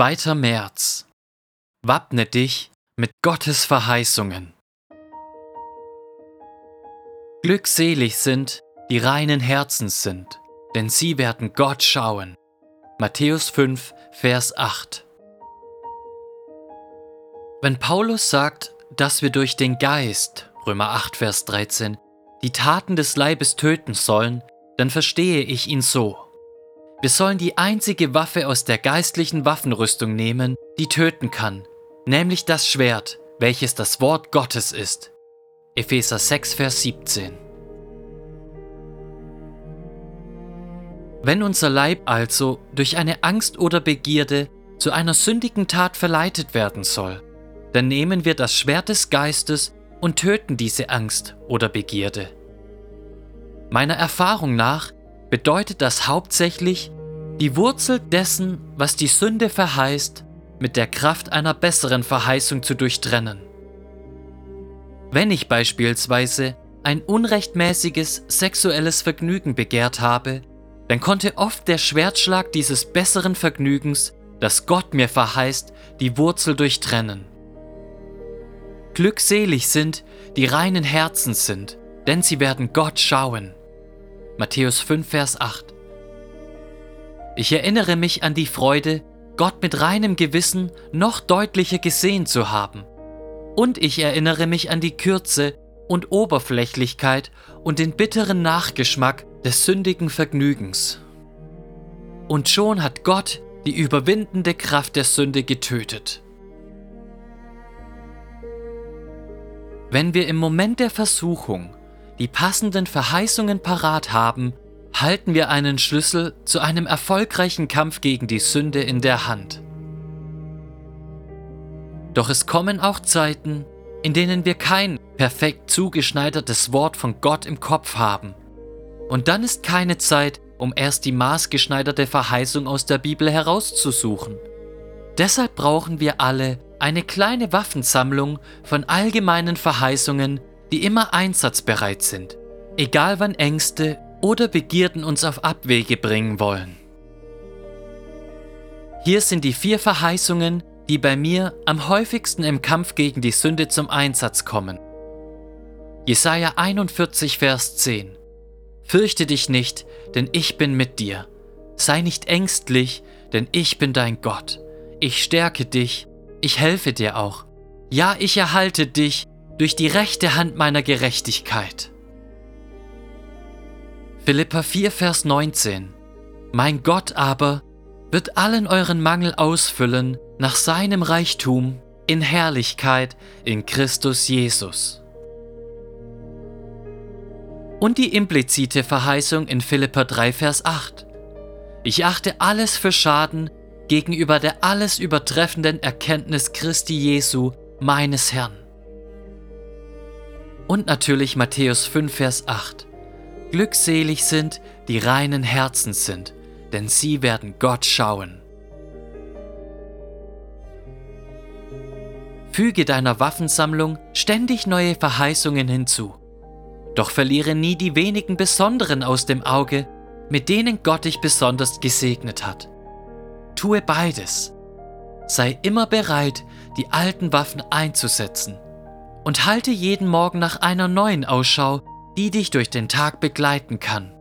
2. März. Wappne dich mit Gottes Verheißungen. Glückselig sind, die reinen Herzens sind, denn sie werden Gott schauen. Matthäus 5, Vers 8. Wenn Paulus sagt, dass wir durch den Geist, Römer 8, Vers 13, die Taten des Leibes töten sollen, dann verstehe ich ihn so. Wir sollen die einzige Waffe aus der geistlichen Waffenrüstung nehmen, die töten kann, nämlich das Schwert, welches das Wort Gottes ist. Epheser 6, Vers 17. Wenn unser Leib also durch eine Angst oder Begierde zu einer sündigen Tat verleitet werden soll, dann nehmen wir das Schwert des Geistes und töten diese Angst oder Begierde. Meiner Erfahrung nach bedeutet das hauptsächlich, die Wurzel dessen, was die Sünde verheißt, mit der Kraft einer besseren Verheißung zu durchtrennen. Wenn ich beispielsweise ein unrechtmäßiges sexuelles Vergnügen begehrt habe, dann konnte oft der Schwertschlag dieses besseren Vergnügens, das Gott mir verheißt, die Wurzel durchtrennen. Glückselig sind, die reinen Herzens sind, denn sie werden Gott schauen. Matthäus 5, Vers 8. Ich erinnere mich an die Freude, Gott mit reinem Gewissen noch deutlicher gesehen zu haben. Und ich erinnere mich an die Kürze und Oberflächlichkeit und den bitteren Nachgeschmack des sündigen Vergnügens. Und schon hat Gott die überwindende Kraft der Sünde getötet. Wenn wir im Moment der Versuchung die passenden Verheißungen parat haben, halten wir einen Schlüssel zu einem erfolgreichen Kampf gegen die Sünde in der Hand. Doch es kommen auch Zeiten, in denen wir kein perfekt zugeschneidertes Wort von Gott im Kopf haben. Und dann ist keine Zeit, um erst die maßgeschneiderte Verheißung aus der Bibel herauszusuchen. Deshalb brauchen wir alle eine kleine Waffensammlung von allgemeinen Verheißungen, die immer einsatzbereit sind, egal wann Ängste oder Begierden uns auf Abwege bringen wollen. Hier sind die vier Verheißungen, die bei mir am häufigsten im Kampf gegen die Sünde zum Einsatz kommen. Jesaja 41, Vers 10. Fürchte dich nicht, denn ich bin mit dir. Sei nicht ängstlich, denn ich bin dein Gott. Ich stärke dich, ich helfe dir auch. Ja, ich erhalte dich durch die rechte Hand meiner Gerechtigkeit. Philippa 4, Vers 19. Mein Gott aber wird allen euren Mangel ausfüllen nach seinem Reichtum in Herrlichkeit in Christus Jesus. Und die implizite Verheißung in Philippa 3, Vers 8. Ich achte alles für Schaden gegenüber der alles übertreffenden Erkenntnis Christi Jesu, meines Herrn. Und natürlich Matthäus 5, Vers 8. Glückselig sind, die reinen Herzens sind, denn sie werden Gott schauen. Füge deiner Waffensammlung ständig neue Verheißungen hinzu. Doch verliere nie die wenigen besonderen aus dem Auge, mit denen Gott dich besonders gesegnet hat. Tue beides. Sei immer bereit, die alten Waffen einzusetzen und halte jeden Morgen nach einer neuen Ausschau, die dich durch den Tag begleiten kann.